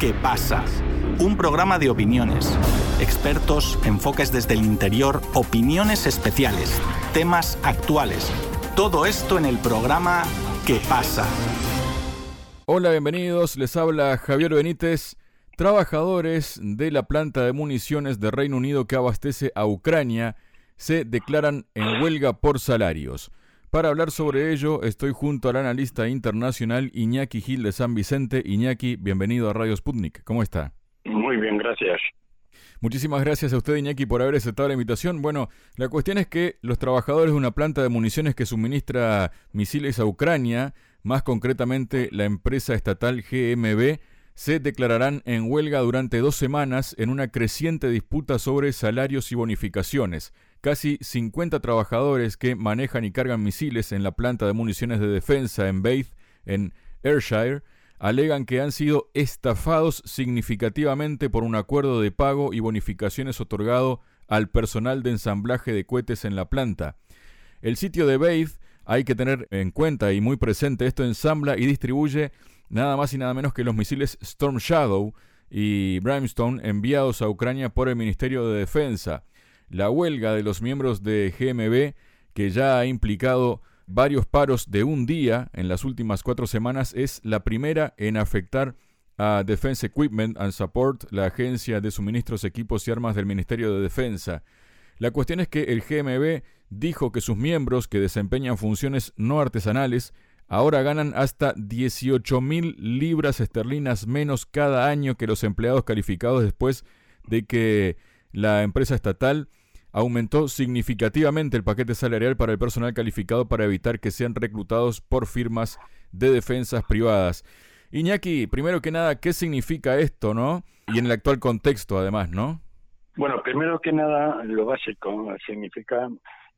¿Qué pasa? Un programa de opiniones, expertos, enfoques desde el interior, opiniones especiales, temas actuales. Todo esto en el programa ¿Qué pasa? Hola, bienvenidos. Les habla Javier Benítez. Trabajadores de la planta de municiones de Reino Unido que abastece a Ucrania se declaran en huelga por salarios. Para hablar sobre ello, estoy junto al analista internacional Iñaki Gil de San Vicente. Iñaki, bienvenido a Radio Sputnik. ¿Cómo está? Muy bien, gracias. Muchísimas gracias a usted, Iñaki, por haber aceptado la invitación. Bueno, la cuestión es que los trabajadores de una planta de municiones que suministra misiles a Ucrania, más concretamente la empresa estatal GMB, se declararán en huelga durante dos semanas en una creciente disputa sobre salarios y bonificaciones. Casi 50 trabajadores que manejan y cargan misiles en la planta de municiones de defensa en Bath, en Ayrshire, alegan que han sido estafados significativamente por un acuerdo de pago y bonificaciones otorgado al personal de ensamblaje de cohetes en la planta. El sitio de Bath, hay que tener en cuenta y muy presente, esto ensambla y distribuye nada más y nada menos que los misiles Storm Shadow y Brimstone enviados a Ucrania por el Ministerio de Defensa. La huelga de los miembros de GMB, que ya ha implicado varios paros de un día en las últimas cuatro semanas, es la primera en afectar a Defense Equipment and Support, la agencia de suministros, equipos y armas del Ministerio de Defensa. La cuestión es que el GMB dijo que sus miembros que desempeñan funciones no artesanales ahora ganan hasta 18 mil libras esterlinas menos cada año que los empleados calificados después de que la empresa estatal aumentó significativamente el paquete salarial para el personal calificado para evitar que sean reclutados por firmas de defensas privadas. Iñaki, primero que nada, ¿qué significa esto, no? Y en el actual contexto, además, ¿no? Bueno, primero que nada, lo básico significa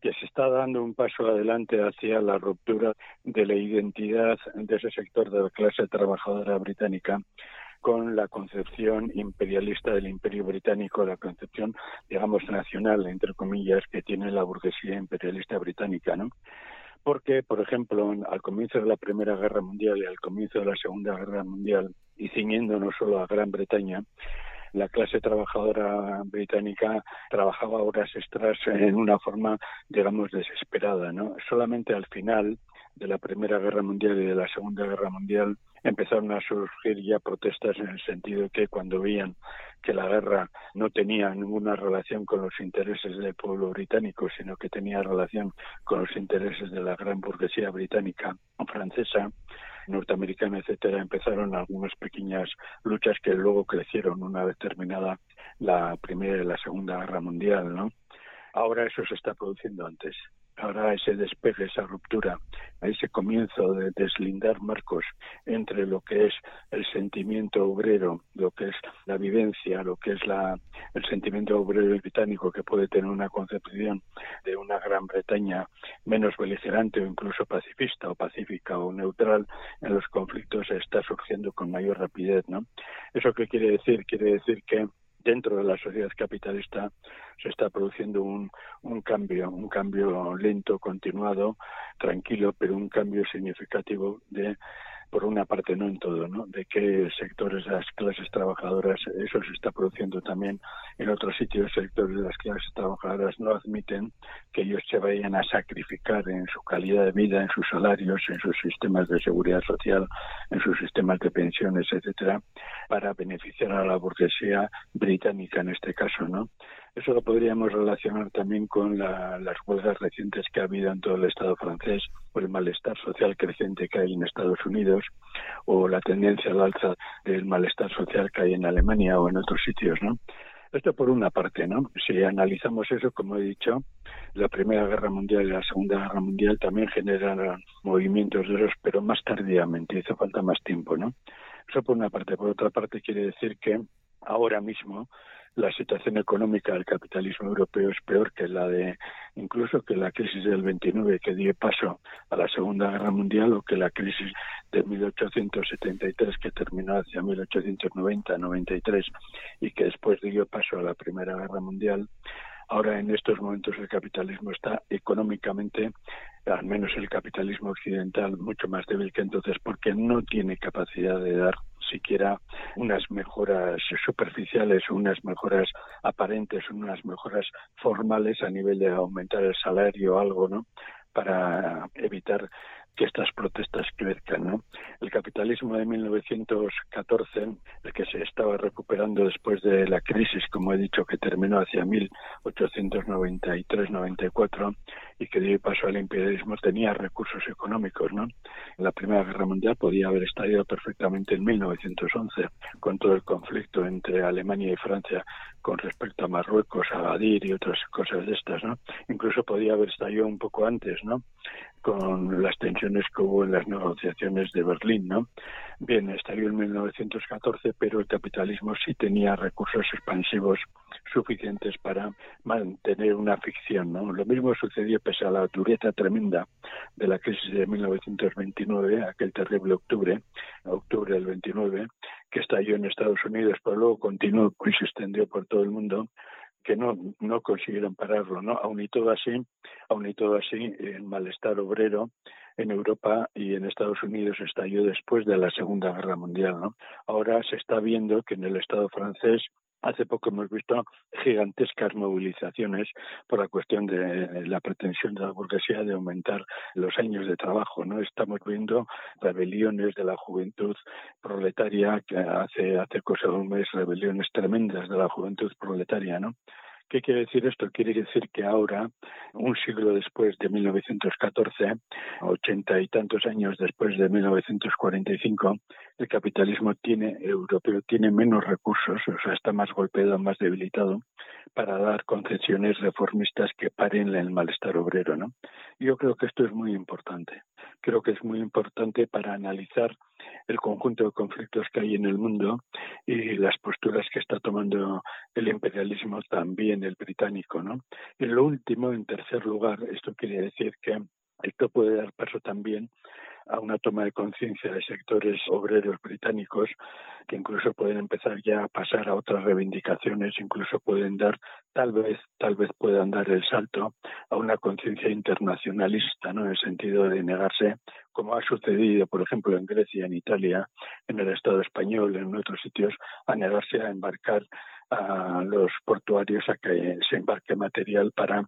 que se está dando un paso adelante hacia la ruptura de la identidad de ese sector de la clase trabajadora británica con la concepción imperialista del imperio británico, la concepción, digamos, nacional, entre comillas, que tiene la burguesía imperialista británica, ¿no? Porque, por ejemplo, al comienzo de la Primera Guerra Mundial y al comienzo de la Segunda Guerra Mundial, y ciñéndonos solo a Gran Bretaña, la clase trabajadora británica trabajaba horas extras en una forma, digamos, desesperada, ¿no? Solamente al final de la Primera Guerra Mundial y de la Segunda Guerra Mundial empezaron a surgir ya protestas en el sentido que cuando veían que la guerra no tenía ninguna relación con los intereses del pueblo británico, sino que tenía relación con los intereses de la gran burguesía británica francesa, norteamericana, etcétera, empezaron algunas pequeñas luchas que luego crecieron una vez terminada la Primera y la Segunda Guerra Mundial, ¿no? Ahora eso se está produciendo antes ahora ese despegue, esa ruptura, ese comienzo de deslindar marcos entre lo que es el sentimiento obrero, lo que es la vivencia, lo que es la, el sentimiento obrero británico que puede tener una concepción de una Gran Bretaña menos beligerante o incluso pacifista o pacífica o neutral en los conflictos está surgiendo con mayor rapidez, ¿no? ¿Eso qué quiere decir? Quiere decir que dentro de la sociedad capitalista se está produciendo un, un cambio, un cambio lento, continuado, tranquilo, pero un cambio significativo de por una parte no en todo, ¿no? De qué sectores de las clases trabajadoras, eso se está produciendo también en otros sitios, sectores de las clases trabajadoras no admiten que ellos se vayan a sacrificar en su calidad de vida, en sus salarios, en sus sistemas de seguridad social, en sus sistemas de pensiones, etcétera, para beneficiar a la burguesía británica en este caso, ¿no? Eso lo podríamos relacionar también con las huelgas recientes que ha habido en todo el Estado francés, o el malestar social creciente que hay en Estados Unidos, o la tendencia al alza del malestar social que hay en Alemania o en otros sitios, ¿no? Esto por una parte, ¿no? Si analizamos eso, como he dicho, la Primera Guerra Mundial y la Segunda Guerra Mundial también generaron movimientos de esos, pero más tardíamente, hizo falta más tiempo, ¿no? Eso por una parte. Por otra parte, quiere decir que ahora mismo la situación económica del capitalismo europeo es peor que la de incluso que la crisis del 29 que dio paso a la Segunda Guerra Mundial o que la crisis de 1873 que terminó hacia 1890-93 y que después dio paso a la Primera Guerra Mundial. Ahora en estos momentos el capitalismo está económicamente, al menos el capitalismo occidental, mucho más débil que entonces porque no tiene capacidad de dar siquiera unas mejoras superficiales, unas mejoras aparentes, unas mejoras formales a nivel de aumentar el salario o algo, ¿no? Para evitar que estas protestas crezcan. ¿no? El capitalismo de 1914, el que se estaba recuperando después de la crisis, como he dicho, que terminó hacia 1893-94 y que dio paso al imperialismo, tenía recursos económicos. ¿no? La Primera Guerra Mundial podía haber estallado perfectamente en 1911, con todo el conflicto entre Alemania y Francia con respecto a Marruecos, a Gadir y otras cosas de estas. Incluso podía haber estallado un poco antes, ¿no? Con las tensiones que hubo en las negociaciones de Berlín, ¿no? Bien, estalló en 1914, pero el capitalismo sí tenía recursos expansivos suficientes para mantener una ficción, ¿no? Lo mismo sucedió pese a la dureza tremenda de la crisis de 1929, aquel terrible octubre, octubre del 29, que estalló en Estados Unidos, pero luego continuó y se extendió por todo el mundo que no, no consiguieron pararlo, ¿no? Aún y todo así, aún y todo así, el malestar obrero en Europa y en Estados Unidos estalló después de la Segunda Guerra Mundial, ¿no? Ahora se está viendo que en el Estado francés Hace poco hemos visto gigantescas movilizaciones por la cuestión de la pretensión de la burguesía de aumentar los años de trabajo. No estamos viendo rebeliones de la juventud proletaria que hace hace cosa de un mes rebeliones tremendas de la juventud proletaria, ¿no? ¿Qué quiere decir esto? Quiere decir que ahora, un siglo después de 1914, ochenta y tantos años después de 1945, el capitalismo tiene europeo tiene menos recursos, o sea, está más golpeado, más debilitado, para dar concesiones reformistas que paren el malestar obrero, ¿no? Yo creo que esto es muy importante. Creo que es muy importante para analizar el conjunto de conflictos que hay en el mundo y las posturas que está tomando el imperialismo también el británico, ¿no? Y lo último, en tercer lugar, esto quiere decir que esto puede dar paso también a una toma de conciencia de sectores obreros británicos que incluso pueden empezar ya a pasar a otras reivindicaciones, incluso pueden dar, tal vez, tal vez puedan dar el salto a una conciencia internacionalista, ¿no? En el sentido de negarse, como ha sucedido, por ejemplo, en Grecia, en Italia, en el Estado español, en otros sitios, a negarse a embarcar a los portuarios a que se embarque material para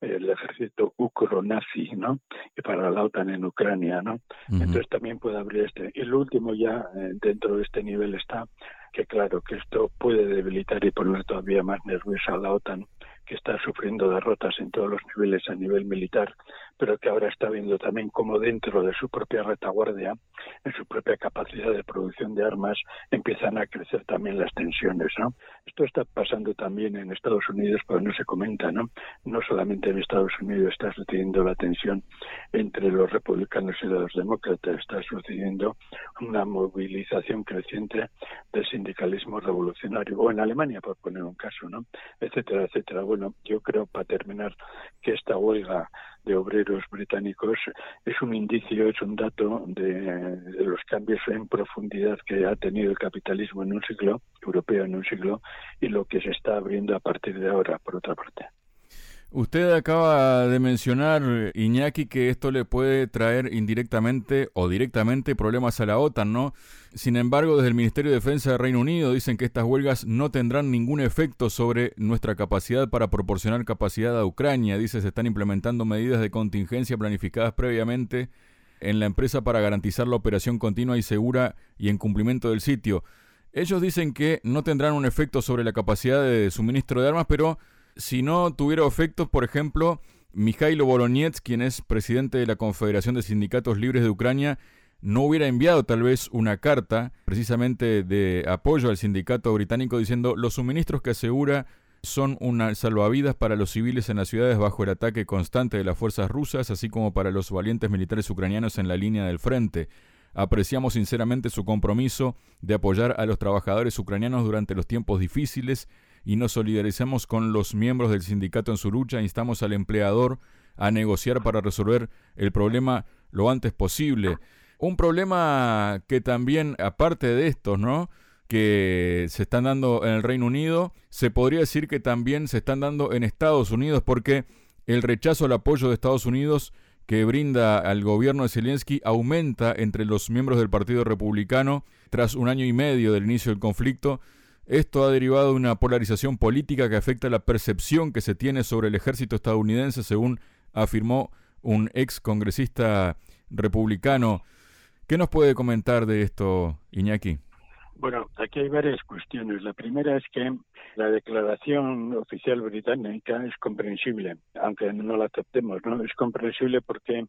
el ejército ucro-nazi, ¿no? Y para la OTAN en Ucrania, ¿no? Entonces también puede abrir este. Y lo último ya eh, dentro de este nivel está que claro que esto puede debilitar y poner todavía más nerviosa a la OTAN que está sufriendo derrotas en todos los niveles a nivel militar, pero que ahora está viendo también cómo dentro de su propia retaguardia, en su propia capacidad de producción de armas, empiezan a crecer también las tensiones, ¿no? Esto está pasando también en Estados Unidos, pero no se comenta, ¿no? No solamente en Estados Unidos está sucediendo la tensión entre los republicanos y los demócratas, está sucediendo una movilización creciente del sindicalismo revolucionario, o en Alemania, por poner un caso, ¿no? Etcétera, etcétera. Bueno, yo creo, para terminar, que esta huelga de obreros británicos es un indicio, es un dato de, los cambios en profundidad que ha tenido el capitalismo en un siglo, europeo en un siglo, y lo que se está abriendo a partir de ahora, por otra parte. Usted acaba de mencionar, Iñaki, que esto le puede traer indirectamente o directamente problemas a la OTAN, ¿no? Sin embargo, desde el Ministerio de Defensa del Reino Unido dicen que estas huelgas no tendrán ningún efecto sobre nuestra capacidad para proporcionar capacidad a Ucrania. Dice se están implementando medidas de contingencia planificadas previamente en la empresa para garantizar la operación continua y segura y en cumplimiento del sitio. Ellos dicen que no tendrán un efecto sobre la capacidad de suministro de armas, pero si no tuviera efectos, por ejemplo, Mikhailo Bolonets, quien es presidente de la Confederación de Sindicatos Libres de Ucrania, no hubiera enviado tal vez una carta precisamente de apoyo al sindicato británico diciendo los suministros que asegura son una salvavidas para los civiles en las ciudades bajo el ataque constante de las fuerzas rusas, así como para los valientes militares ucranianos en la línea del frente. Apreciamos sinceramente su compromiso de apoyar a los trabajadores ucranianos durante los tiempos difíciles y nos solidarizamos con los miembros del sindicato en su lucha. Instamos al empleador a negociar para resolver el problema lo antes posible. Un problema que también, aparte de estos, ¿no? que se están dando en el Reino Unido, se podría decir que también se están dando en Estados Unidos, porque el rechazo al apoyo de Estados Unidos que brinda al gobierno de Zelensky aumenta entre los miembros del Partido Republicano tras un año y medio del inicio del conflicto. Esto ha derivado de una polarización política que afecta la percepción que se tiene sobre el ejército estadounidense, según afirmó un ex congresista republicano. ¿Qué nos puede comentar de esto, Iñaki? Bueno, aquí hay varias cuestiones. La primera es que la declaración oficial británica es comprensible, aunque no la aceptemos, ¿no? Es comprensible porque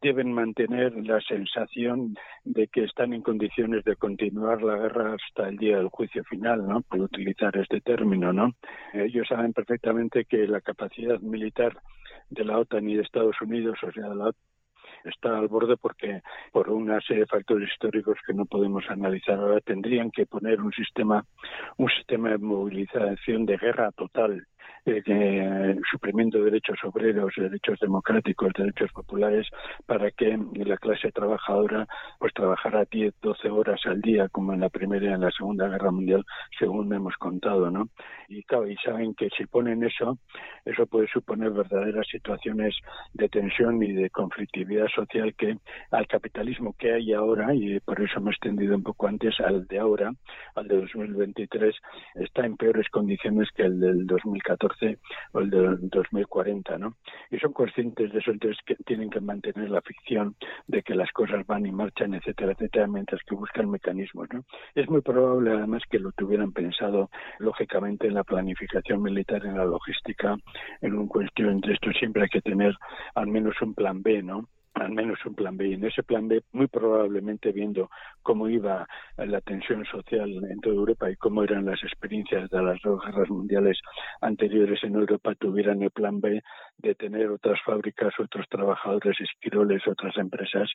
deben mantener la sensación de que están en condiciones de continuar la guerra hasta el día del juicio final, ¿no? Por utilizar este término, ¿no? Ellos saben perfectamente que la capacidad militar de la OTAN y de Estados Unidos, o sea, de la está al borde porque por una serie de factores históricos que no podemos analizar ahora tendrían que poner un sistema un sistema de movilización de guerra total eh, suprimiendo derechos obreros, derechos democráticos, derechos populares, para que la clase trabajadora pues trabajara 10, 12 horas al día, como en la Primera y en la Segunda Guerra Mundial, según me hemos contado, ¿no? Y claro, y saben que si ponen eso, eso puede suponer verdaderas situaciones de tensión y de conflictividad social que al capitalismo que hay ahora, y por eso hemos extendido un poco antes al de ahora, al de 2023, está en peores condiciones que el del 2014 o el de 2040, ¿no? Y son conscientes de eso, entonces que tienen que mantener la ficción de que las cosas van y marchan, etcétera, etcétera, mientras que buscan mecanismos, ¿no? Es muy probable además que lo tuvieran pensado lógicamente en la planificación militar, en la logística, en un cuestión de esto siempre hay que tener al menos un plan B, ¿no? Al menos un plan B. Y en ese plan B, muy probablemente viendo cómo iba la tensión social en toda Europa y cómo eran las experiencias de las dos guerras mundiales anteriores en Europa, tuvieran el plan B de tener otras fábricas, otros trabajadores, esquiroles, otras empresas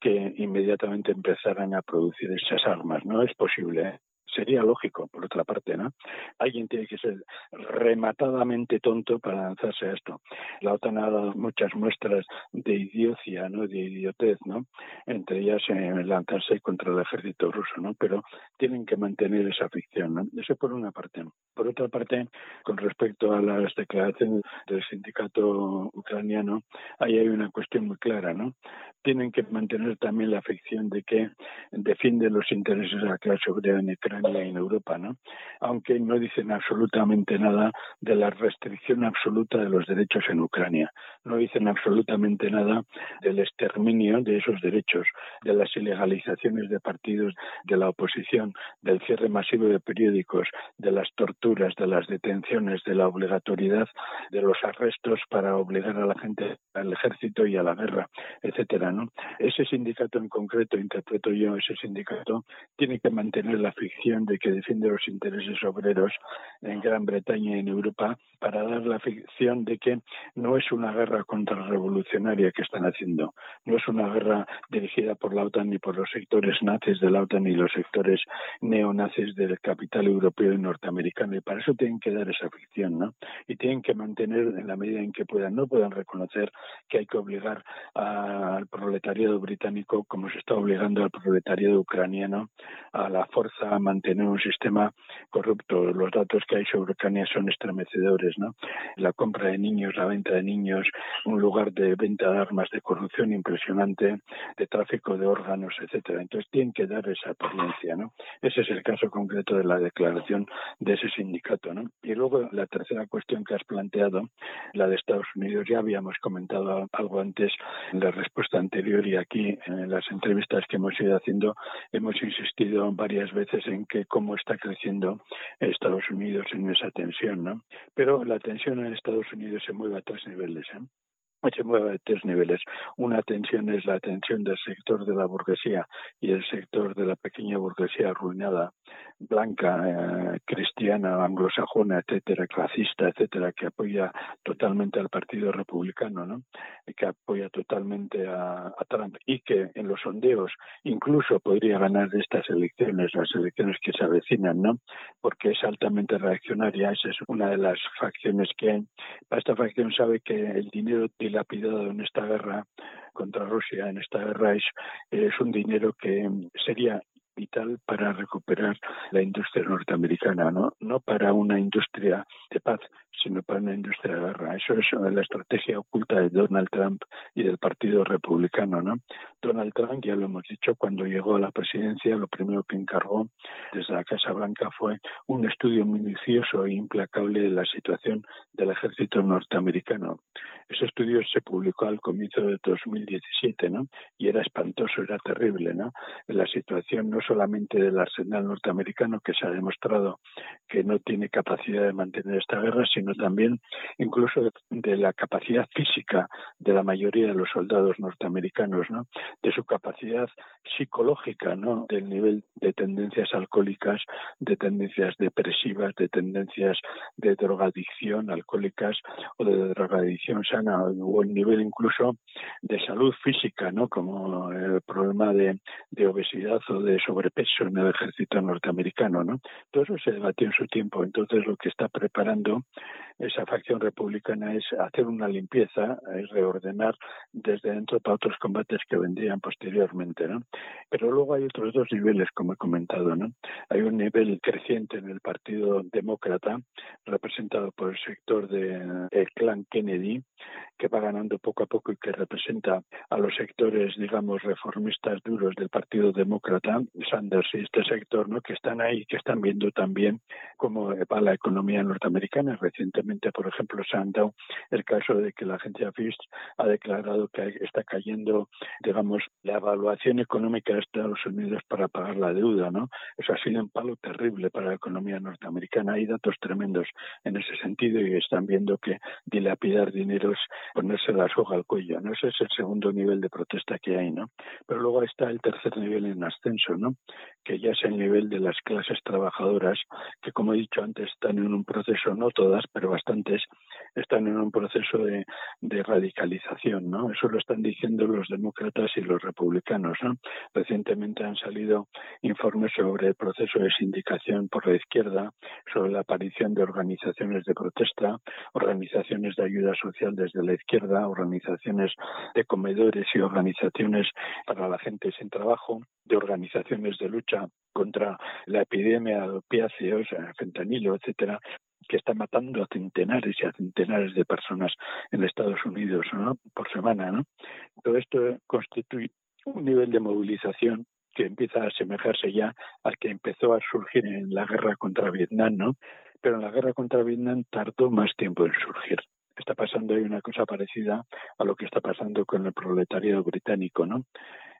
que inmediatamente empezaran a producir esas armas. No es posible. Sería lógico, por otra parte, ¿no? Alguien tiene que ser rematadamente tonto para lanzarse a esto. La OTAN ha dado muchas muestras de idiocia, ¿no? De idiotez, ¿no? Entre ellas eh, lanzarse contra el ejército ruso, ¿no? Pero tienen que mantener esa ficción, ¿no? Eso por una parte. Por otra parte, con respecto a las declaraciones del sindicato ucraniano, ahí hay una cuestión muy clara, ¿no? Tienen que mantener también la ficción de que defienden los intereses de la clase obrera en Ucrania en Europa, ¿no? Aunque no dicen absolutamente nada de la restricción absoluta de los derechos en Ucrania. No dicen absolutamente nada del exterminio de esos derechos, de las ilegalizaciones de partidos de la oposición, del cierre masivo de periódicos, de las torturas, de las detenciones, de la obligatoriedad de los arrestos para obligar a la gente al ejército y a la guerra, etcétera, ¿no? Ese sindicato en concreto, interpreto yo, ese sindicato tiene que mantener la ficción de que defiende los intereses obreros en Gran Bretaña y en Europa para dar la ficción de que no es una guerra contrarrevolucionaria que están haciendo, no es una guerra dirigida por la OTAN ni por los sectores nazis de la OTAN ni los sectores neonazis del capital europeo y norteamericano para eso tienen que dar esa ficción, ¿no? Y tienen que mantener en la medida en que puedan, no puedan reconocer que hay que obligar al proletariado británico como se está obligando al proletariado ucraniano a la fuerza mantener un sistema corrupto. Los datos que hay sobre Ucrania son estremecedores, ¿no? La compra de niños, la venta de niños, un lugar de venta de armas, de corrupción impresionante, de tráfico de órganos, etcétera. Entonces tienen que dar esa apariencia, ¿no? Ese es el caso concreto de la declaración de ese Y luego la tercera cuestión que has planteado, la de Estados Unidos, ya habíamos comentado algo antes en la respuesta anterior y aquí en las entrevistas que hemos ido haciendo hemos insistido varias veces en que cómo está creciendo Estados Unidos en esa tensión, ¿no? Pero la tensión en Estados Unidos se mueve a tres niveles, ¿eh? Se mueve a tres niveles. Una tensión es la tensión del sector de la burguesía y el sector de la pequeña burguesía arruinada, blanca, eh, cristiana, anglosajona, etcétera, clasista, etcétera, que apoya totalmente al Partido Republicano, ¿no? que apoya totalmente a, a, Trump y que en los sondeos incluso podría ganar estas elecciones, las elecciones que se avecinan, ¿no? Porque es altamente reaccionaria, esa es una de las facciones que esta facción sabe que el dinero dilapidado en esta guerra contra Rusia, en esta guerra, es, es un dinero que sería vital para recuperar la industria norteamericana, ¿no? No para una industria de paz, sino para una industria de guerra. Eso es la estrategia oculta de Donald Trump y del Partido Republicano, ¿no? Donald Trump, ya lo hemos dicho, cuando llegó a la presidencia, lo primero que encargó desde la Casa Blanca fue un estudio minucioso e implacable de la situación del ejército norteamericano. Ese estudio se publicó al comienzo de 2017, ¿no? Y era espantoso, era terrible, ¿no? La situación no solamente del arsenal norteamericano, que se ha demostrado que no tiene capacidad de mantener esta guerra, sino también incluso de la capacidad física de la mayoría de los soldados norteamericanos, ¿no? De su capacidad psicológica, ¿no? Del nivel de tendencias alcohólicas, de tendencias depresivas, de tendencias de drogadicción alcohólicas o de drogadicción sana o el nivel incluso de salud física, ¿no? Como el problema de, de obesidad o de sobrepeso en el ejército norteamericano, ¿no? Todo eso se debatió en su tiempo. Entonces, lo que está preparando esa facción republicana es hacer una limpieza, es reordenar desde dentro para otros combates que vendrían posteriormente, ¿no? Pero luego hay otros dos niveles, como he comentado, ¿no? Hay un nivel creciente en el Partido Demócrata, representado por el sector del clan Kennedy, que va ganando poco a poco y que representa a los sectores, digamos, reformistas duros del Partido Demócrata, Sanders y este sector, ¿no? Que están ahí, que están viendo también cómo va la economía norteamericana. Recientemente, por ejemplo, se han dado el caso de que la agencia Fitch ha declarado que está cayendo, digamos, la evaluación económica de Estados Unidos para pagar la deuda, ¿no? Eso ha sido un palo terrible para la economía norteamericana. Hay datos tremendos en ese sentido y están viendo que dilapidar dinero es ponerse la soga al cuello, ¿no? Ese es el segundo nivel de protesta que hay, ¿no? Pero luego está el tercer nivel en ascenso, ¿no? Que ya es el nivel de las clases trabajadoras, que como he dicho antes están en un proceso, no todas, pero bastantes, están en un proceso de, de radicalización, ¿no? Eso lo están diciendo los demócratas y los republicanos, ¿no? Recientemente han salido informes sobre el proceso de sindicación por la izquierda, sobre la aparición de organizaciones de protesta, organizaciones de ayuda social desde la izquierda, organizaciones de comedores y organizaciones para la gente sin trabajo, de organizaciones de lucha contra la epidemia de opiáceos, fentanilo, etcétera, que está matando a centenares y a centenares de personas en Estados Unidos ¿no? por semana. ¿no? Todo esto constituye un nivel de movilización que empieza a asemejarse ya al que empezó a surgir en la guerra contra Vietnam, ¿no? Pero en la guerra contra Vietnam tardó más tiempo en surgir está pasando ahí una cosa parecida a lo que está pasando con el proletariado británico, ¿no?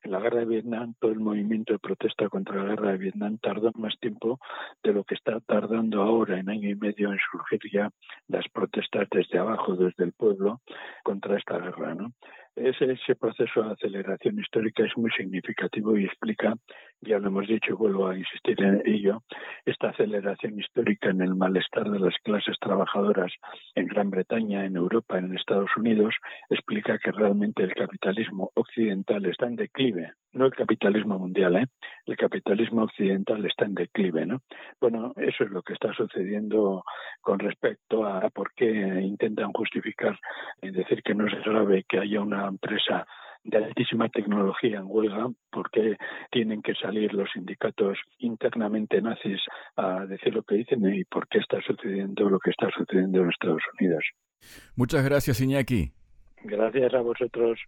En la guerra de Vietnam, todo el movimiento de protesta contra la guerra de Vietnam tardó más tiempo de lo que está tardando ahora, en año y medio, en surgir ya las protestas desde abajo, desde el pueblo, contra esta guerra. Ese, ese proceso de aceleración histórica es muy significativo y explica, ya lo hemos dicho y vuelvo a insistir en ello, esta aceleración histórica en el malestar de las clases trabajadoras en Gran Bretaña, en Europa, en Estados Unidos, explica que realmente el capitalismo occidental está en declive, no el capitalismo mundial, ¿eh? el capitalismo occidental está en declive. ¿no? Bueno, eso es lo que está sucediendo con respecto a por qué intentan justificar y decir que no es grave que haya una empresa de altísima tecnología en huelga, porque tienen que salir los sindicatos internamente nazis a decir lo que dicen y por qué está sucediendo lo que está sucediendo en Estados Unidos. Muchas gracias, Iñaki. Gracias a vosotros.